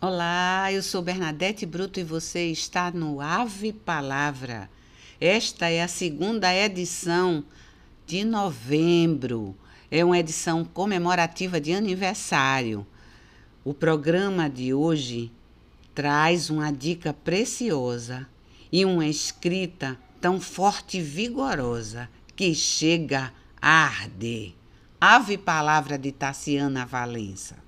Olá, eu sou Bernadette Bruto e você está no Ave Palavra. Esta é a segunda edição de novembro. É uma edição comemorativa de aniversário. O programa de hoje traz uma dica preciosa e uma escrita tão forte e vigorosa que chega a arder. Ave Palavra de Tassiana Valença.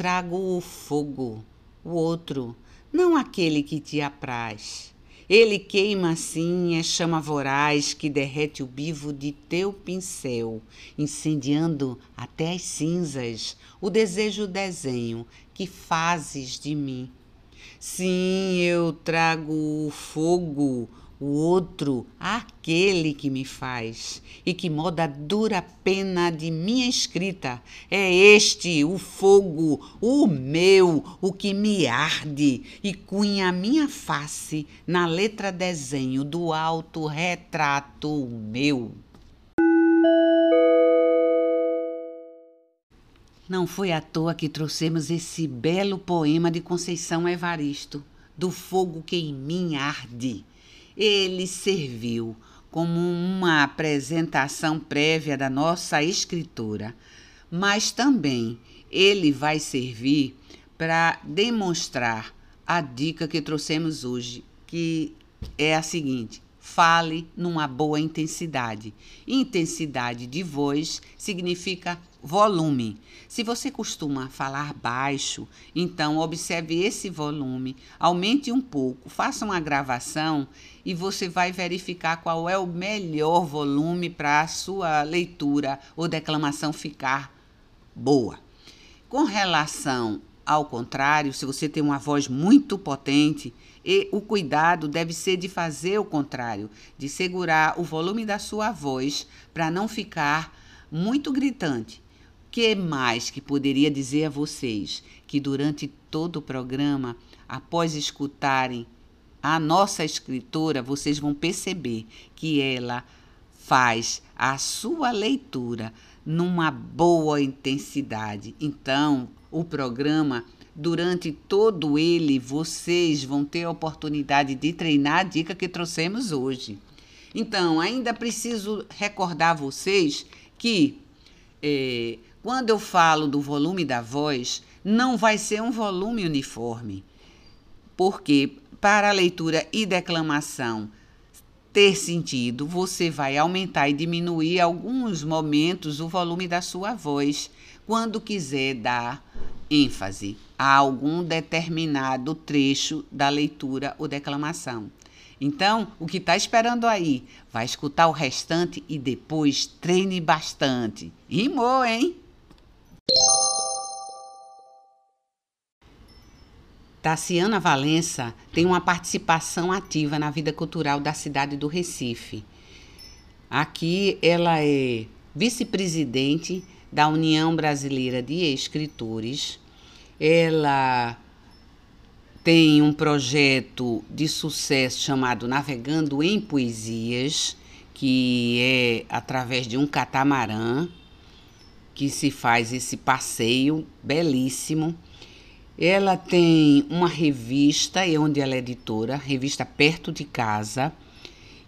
Trago o fogo, o outro, não aquele que te apraz. Ele queima assim, é chama voraz que derrete o bivo de teu pincel, incendiando até as cinzas o desejo desenho que fazes de mim. Sim, eu trago o fogo, o outro, aquele que me faz e que moda dura pena de minha escrita. É este o fogo, o meu, o que me arde e cunha a minha face na letra desenho do alto retrato meu. Não foi à toa que trouxemos esse belo poema de Conceição Evaristo, do fogo que em mim arde ele serviu como uma apresentação prévia da nossa escritura, mas também ele vai servir para demonstrar a dica que trouxemos hoje, que é a seguinte: fale numa boa intensidade. Intensidade de voz significa volume. Se você costuma falar baixo, então observe esse volume, aumente um pouco, faça uma gravação e você vai verificar qual é o melhor volume para a sua leitura ou declamação ficar boa. Com relação ao contrário, se você tem uma voz muito potente, e o cuidado deve ser de fazer o contrário, de segurar o volume da sua voz para não ficar muito gritante que mais que poderia dizer a vocês que durante todo o programa, após escutarem a nossa escritora, vocês vão perceber que ela faz a sua leitura numa boa intensidade. Então, o programa, durante todo ele, vocês vão ter a oportunidade de treinar a dica que trouxemos hoje. Então, ainda preciso recordar vocês que eh, quando eu falo do volume da voz, não vai ser um volume uniforme, porque para a leitura e declamação ter sentido, você vai aumentar e diminuir alguns momentos o volume da sua voz quando quiser dar ênfase a algum determinado trecho da leitura ou declamação. Então, o que está esperando aí? Vai escutar o restante e depois treine bastante. Rimou, hein? Tassiana Valença tem uma participação ativa na vida cultural da cidade do Recife. Aqui ela é vice-presidente da União Brasileira de Escritores. Ela tem um projeto de sucesso chamado Navegando em Poesias, que é através de um catamarã que se faz esse passeio belíssimo. Ela tem uma revista, onde ela é editora, revista Perto de Casa,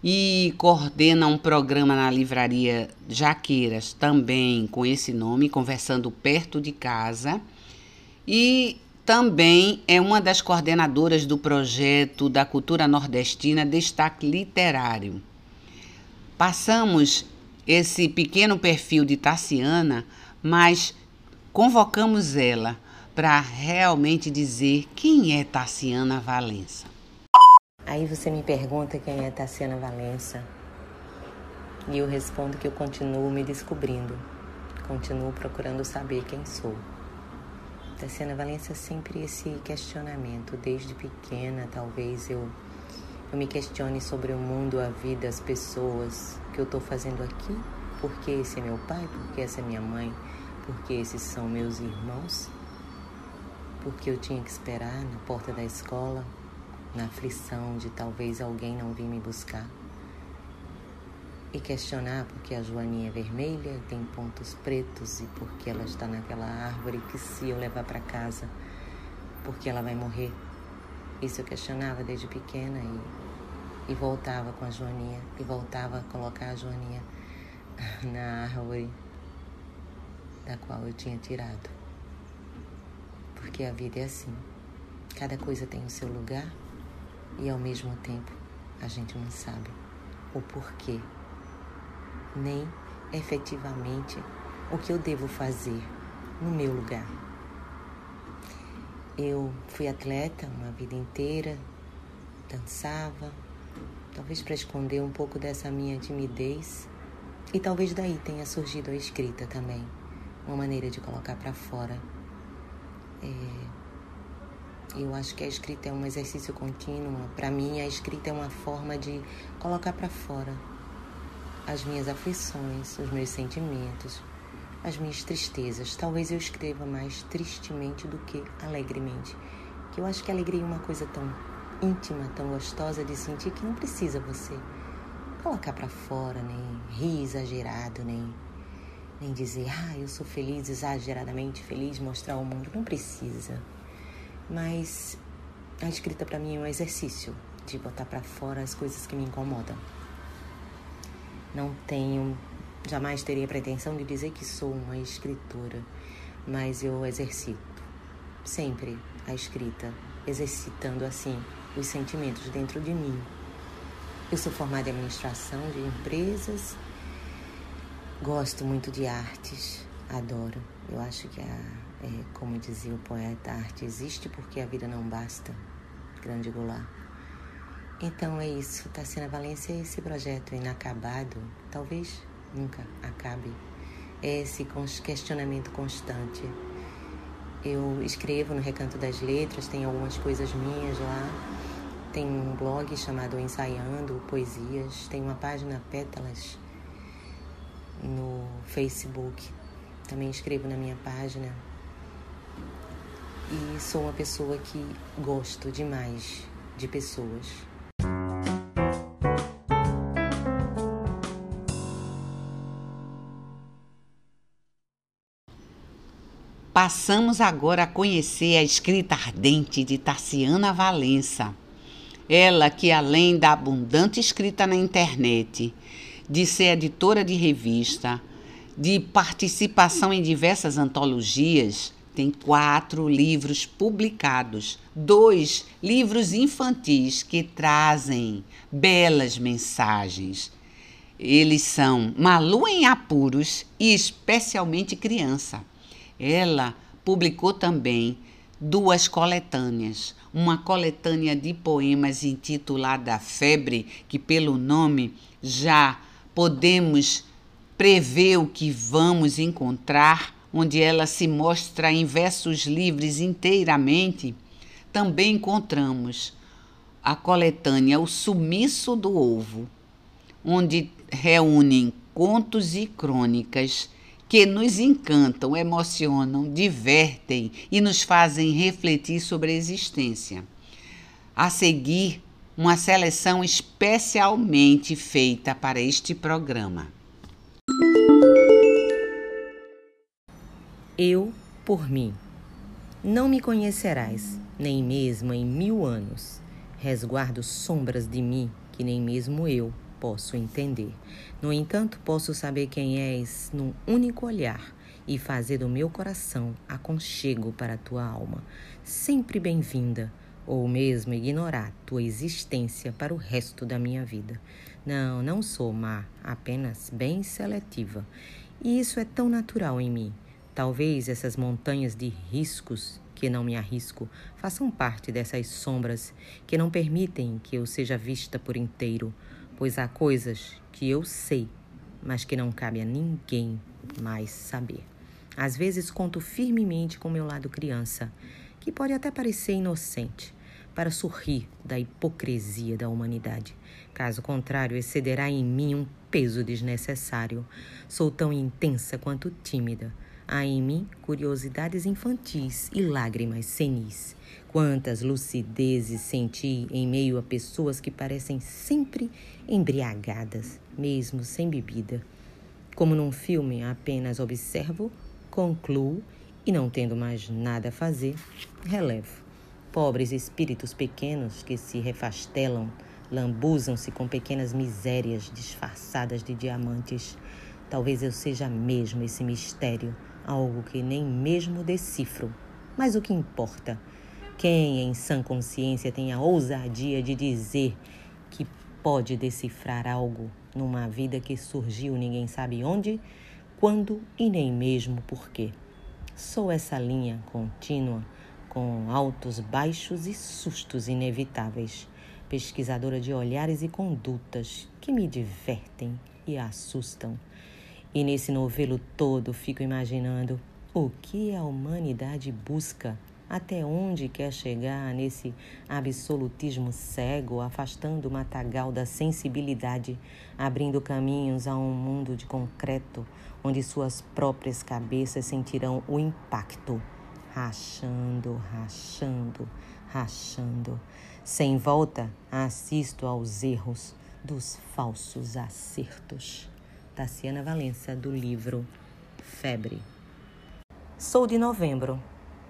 e coordena um programa na livraria Jaqueiras, também com esse nome, Conversando Perto de Casa. E também é uma das coordenadoras do projeto da cultura nordestina Destaque Literário. Passamos esse pequeno perfil de Tassiana mas convocamos ela para realmente dizer quem é Tassiana Valença. Aí você me pergunta quem é Tassiana Valença. E eu respondo que eu continuo me descobrindo, continuo procurando saber quem sou. Tassiana Valença sempre esse questionamento, desde pequena, talvez eu, eu me questione sobre o mundo, a vida, as pessoas, que eu estou fazendo aqui, por que esse é meu pai, por que essa é minha mãe, porque esses são meus irmãos. porque eu tinha que esperar na porta da escola, na aflição de talvez alguém não vir me buscar. E questionar porque a joaninha é vermelha e tem pontos pretos e porque ela está naquela árvore que se eu levar para casa, porque ela vai morrer. Isso eu questionava desde pequena e, e voltava com a joaninha e voltava a colocar a joaninha na árvore da qual eu tinha tirado. Porque a vida é assim. Cada coisa tem o seu lugar e ao mesmo tempo a gente não sabe o porquê, nem efetivamente o que eu devo fazer no meu lugar. Eu fui atleta uma vida inteira, dançava, talvez para esconder um pouco dessa minha timidez, e talvez daí tenha surgido a escrita também, uma maneira de colocar para fora. É, eu acho que a escrita é um exercício contínuo. Para mim, a escrita é uma forma de colocar para fora as minhas aflições, os meus sentimentos, as minhas tristezas. Talvez eu escreva mais tristemente do que alegremente. Que eu acho que alegria é uma coisa tão íntima, tão gostosa de sentir que não precisa você colocar para fora, nem rir exagerado, nem, nem dizer, ah, eu sou feliz, exageradamente feliz, mostrar ao mundo. Não precisa. Mas a escrita para mim é um exercício de botar para fora as coisas que me incomodam. Não tenho, jamais teria pretensão de dizer que sou uma escritora, mas eu exercito sempre a escrita, exercitando assim os sentimentos dentro de mim eu sou formada em administração de empresas, gosto muito de artes, adoro. Eu acho que, a, é, como dizia o poeta, a arte existe porque a vida não basta. Grande Goulart. Então é isso, Tassiana Valência é esse projeto inacabado, talvez nunca acabe. É esse questionamento constante. Eu escrevo no Recanto das Letras, tem algumas coisas minhas lá tem um blog chamado Ensaiando Poesias, tem uma página Pétalas no Facebook. Também escrevo na minha página. E sou uma pessoa que gosto demais de pessoas. Passamos agora a conhecer a escrita ardente de Tarciana Valença ela que, além da abundante escrita na internet, de ser editora de revista, de participação em diversas antologias, tem quatro livros publicados, dois livros infantis que trazem belas mensagens. Eles são Malu em Apuros e Especialmente Criança. Ela publicou também duas coletâneas. Uma coletânea de poemas intitulada Febre, que pelo nome já podemos prever o que vamos encontrar, onde ela se mostra em versos livres inteiramente. Também encontramos a coletânea O Sumiço do Ovo, onde reúnem contos e crônicas que nos encantam, emocionam, divertem e nos fazem refletir sobre a existência. A seguir, uma seleção especialmente feita para este programa. Eu por mim. Não me conhecerás, nem mesmo em mil anos. Resguardo sombras de mim que nem mesmo eu posso entender. No entanto, posso saber quem és num único olhar e fazer do meu coração aconchego para a tua alma, sempre bem-vinda, ou mesmo ignorar tua existência para o resto da minha vida. Não, não sou má, apenas bem seletiva. E isso é tão natural em mim. Talvez essas montanhas de riscos que não me arrisco façam parte dessas sombras que não permitem que eu seja vista por inteiro pois há coisas que eu sei, mas que não cabe a ninguém mais saber. Às vezes conto firmemente com meu lado criança, que pode até parecer inocente, para sorrir da hipocrisia da humanidade. Caso contrário, excederá em mim um peso desnecessário. Sou tão intensa quanto tímida, Há em mim curiosidades infantis e lágrimas senis. Quantas lucidezes senti em meio a pessoas que parecem sempre embriagadas, mesmo sem bebida. Como num filme apenas observo, concluo e, não tendo mais nada a fazer, relevo. Pobres espíritos pequenos que se refastelam, lambuzam-se com pequenas misérias disfarçadas de diamantes. Talvez eu seja mesmo esse mistério, algo que nem mesmo decifro. Mas o que importa? Quem em sã consciência tem a ousadia de dizer que pode decifrar algo numa vida que surgiu ninguém sabe onde, quando e nem mesmo por quê. Sou essa linha contínua, com altos, baixos e sustos inevitáveis, pesquisadora de olhares e condutas que me divertem e assustam. E nesse novelo todo fico imaginando o que a humanidade busca até onde quer chegar nesse absolutismo cego, afastando o matagal da sensibilidade, abrindo caminhos a um mundo de concreto, onde suas próprias cabeças sentirão o impacto, rachando, rachando, rachando. Sem volta, assisto aos erros dos falsos acertos. Tassiana Valença, do livro Febre. Sou de novembro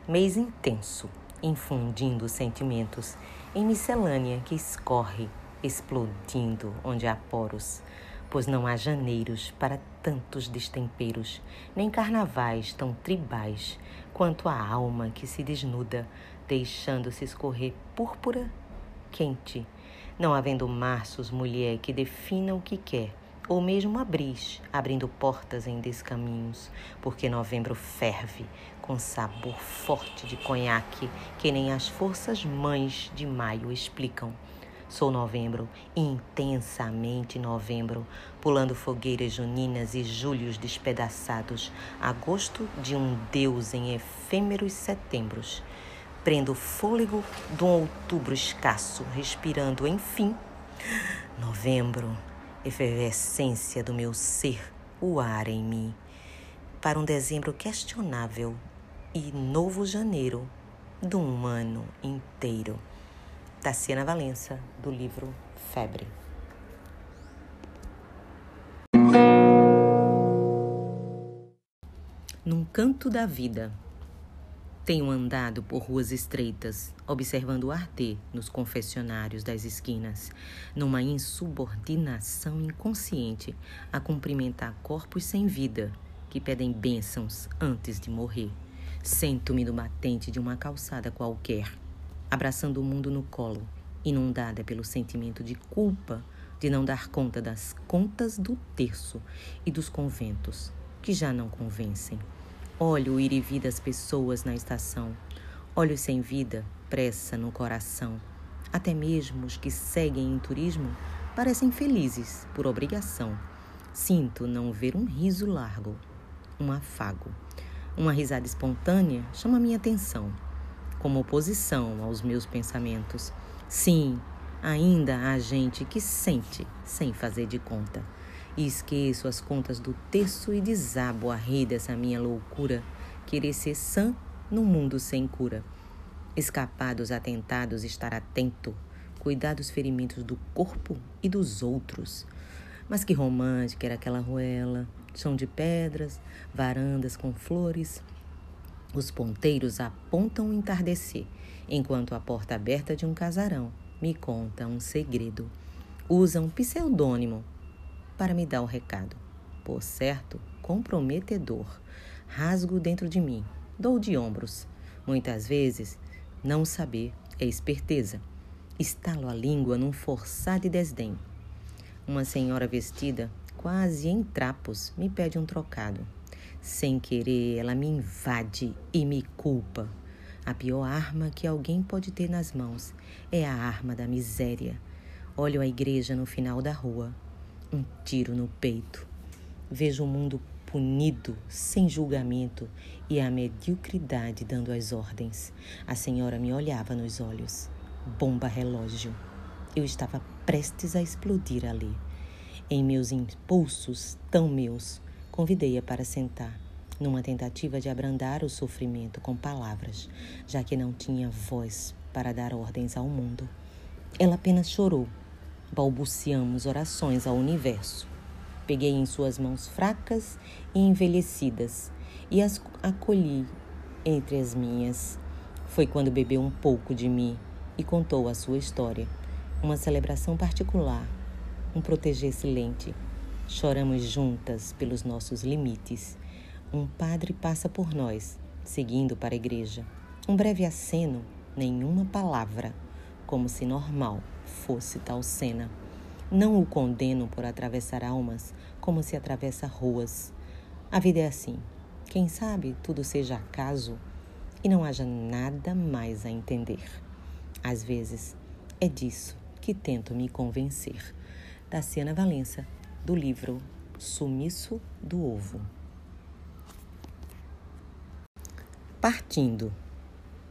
mês intenso, infundindo sentimentos em miscelânea que escorre, explodindo onde há poros, pois não há janeiros para tantos destemperos, nem carnavais tão tribais quanto a alma que se desnuda, deixando-se escorrer púrpura quente, não havendo marços, mulher, que defina o que quer ou mesmo abris, abrindo portas em descaminhos, porque novembro ferve com sabor forte de conhaque que nem as forças mães de maio explicam. Sou novembro, intensamente novembro, pulando fogueiras juninas e julhos despedaçados, agosto de um deus em efêmeros setembros. Prendo o fôlego de um outubro escasso, respirando, enfim, novembro efervescência do meu ser, o ar em mim, para um dezembro questionável e novo janeiro de um ano inteiro. Tassiana Valença, do livro Febre. Num canto da vida, tenho andado por ruas estreitas, observando o arder nos confessionários das esquinas, numa insubordinação inconsciente a cumprimentar corpos sem vida que pedem bênçãos antes de morrer. Sento-me no batente de uma calçada qualquer, abraçando o mundo no colo, inundada pelo sentimento de culpa de não dar conta das contas do terço e dos conventos, que já não convencem. Olho o ir e vir das pessoas na estação. Olhos sem vida, pressa no coração. Até mesmo os que seguem em turismo parecem felizes por obrigação. Sinto não ver um riso largo, um afago. Uma risada espontânea chama minha atenção, como oposição aos meus pensamentos. Sim, ainda há gente que sente sem fazer de conta e esqueço as contas do terço e desabo a rir dessa minha loucura, querer ser sã num mundo sem cura. Escapar dos atentados, estar atento, cuidar dos ferimentos do corpo e dos outros. Mas que romântica era aquela ruela, chão de pedras, varandas com flores. Os ponteiros apontam o entardecer, enquanto a porta aberta de um casarão me conta um segredo. Usam pseudônimo para me dar o recado. Por certo, comprometedor. Rasgo dentro de mim, dou de ombros. Muitas vezes, não saber é esperteza. Estalo a língua num forçar de desdém. Uma senhora vestida, quase em trapos, me pede um trocado. Sem querer, ela me invade e me culpa. A pior arma que alguém pode ter nas mãos é a arma da miséria. Olho a igreja no final da rua um tiro no peito. Vejo o mundo punido, sem julgamento, e a mediocridade dando as ordens. A senhora me olhava nos olhos. Bomba relógio. Eu estava prestes a explodir ali. Em meus impulsos, tão meus, convidei-a para sentar. numa tentativa de abrandar o sofrimento com palavras, já que não tinha voz para dar ordens ao mundo. Ela apenas chorou. Balbuciamos orações ao universo. Peguei em suas mãos fracas e envelhecidas e as acolhi entre as minhas. Foi quando bebeu um pouco de mim e contou a sua história. Uma celebração particular, um proteger silente. Choramos juntas pelos nossos limites. Um padre passa por nós, seguindo para a igreja. Um breve aceno, nenhuma palavra, como se normal fosse tal cena. Não o condeno por atravessar almas como se atravessa ruas. A vida é assim. Quem sabe tudo seja acaso e não haja nada mais a entender. Às vezes é disso que tento me convencer. Daciana Valença, do livro Sumiço do Ovo. Partindo,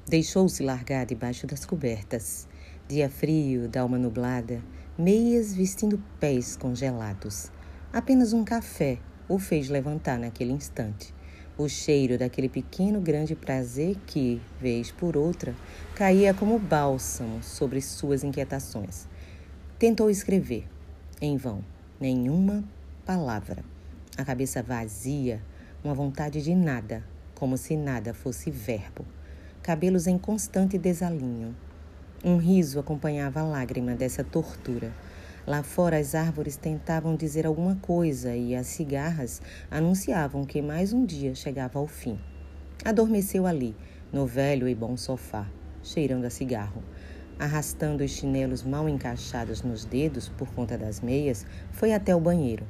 deixou-se largar debaixo das cobertas. Dia frio, dalma nublada, meias vestindo pés congelados. Apenas um café o fez levantar naquele instante. O cheiro daquele pequeno grande prazer que, vez por outra, caía como bálsamo sobre suas inquietações. Tentou escrever, em vão, nenhuma palavra. A cabeça vazia, uma vontade de nada, como se nada fosse verbo. Cabelos em constante desalinho, um riso acompanhava a lágrima dessa tortura. Lá fora, as árvores tentavam dizer alguma coisa e as cigarras anunciavam que mais um dia chegava ao fim. Adormeceu ali, no velho e bom sofá, cheirando a cigarro. Arrastando os chinelos mal encaixados nos dedos por conta das meias, foi até o banheiro.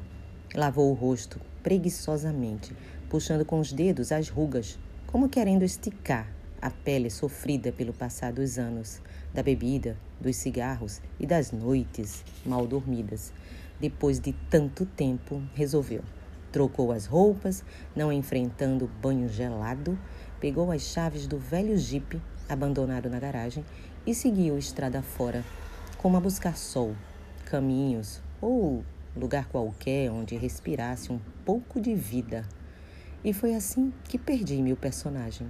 Lavou o rosto preguiçosamente, puxando com os dedos as rugas, como querendo esticar a pele sofrida pelo passar dos anos da bebida, dos cigarros e das noites mal dormidas. Depois de tanto tempo, resolveu. Trocou as roupas, não enfrentando banho gelado, pegou as chaves do velho jipe abandonado na garagem e seguiu estrada fora, como a buscar sol, caminhos ou lugar qualquer onde respirasse um pouco de vida. E foi assim que perdi meu personagem.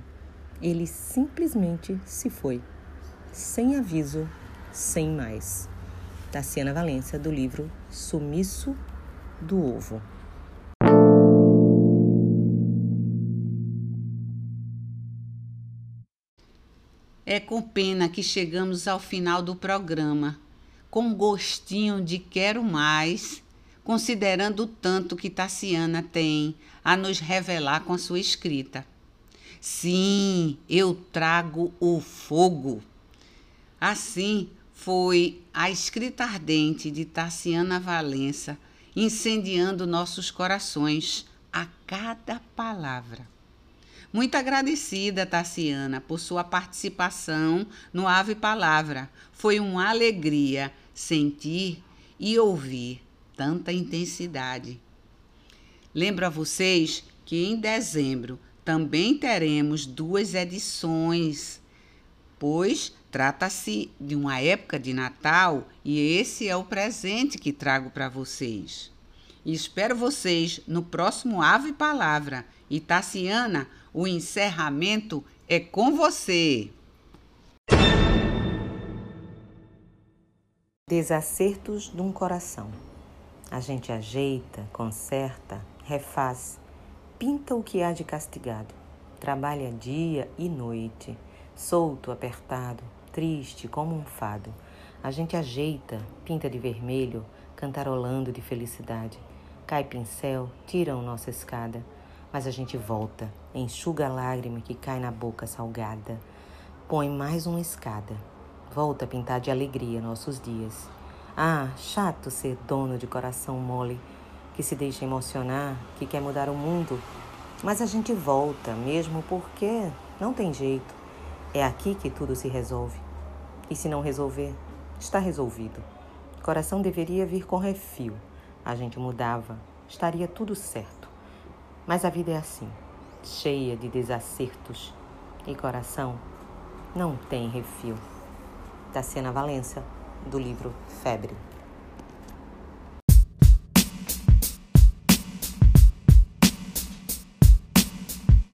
Ele simplesmente se foi sem aviso, sem mais. Taciana Valência, do livro Sumiço do Ovo. É com pena que chegamos ao final do programa, com gostinho de quero mais, considerando o tanto que Taciana tem a nos revelar com a sua escrita. Sim, eu trago o fogo. Assim foi a escrita ardente de Tassiana Valença incendiando nossos corações a cada palavra. Muito agradecida, Tassiana, por sua participação no Ave Palavra. Foi uma alegria sentir e ouvir tanta intensidade. Lembro a vocês que em dezembro também teremos duas edições, pois Trata-se de uma época de Natal e esse é o presente que trago para vocês. E espero vocês no próximo Ave Palavra. E Tassiana, o encerramento é com você. Desacertos de um coração. A gente ajeita, conserta, refaz, pinta o que há de castigado, trabalha dia e noite, solto, apertado, triste como um fado. A gente ajeita, pinta de vermelho, cantarolando de felicidade. Cai pincel, tiram nossa escada, mas a gente volta, enxuga a lágrima que cai na boca salgada. Põe mais uma escada, volta a pintar de alegria nossos dias. Ah, chato ser dono de coração mole, que se deixa emocionar, que quer mudar o mundo. Mas a gente volta, mesmo porque não tem jeito. É aqui que tudo se resolve. E se não resolver, está resolvido. Coração deveria vir com refil. A gente mudava, estaria tudo certo. Mas a vida é assim, cheia de desacertos. E coração não tem refil. Da Cena Valença, do livro Febre.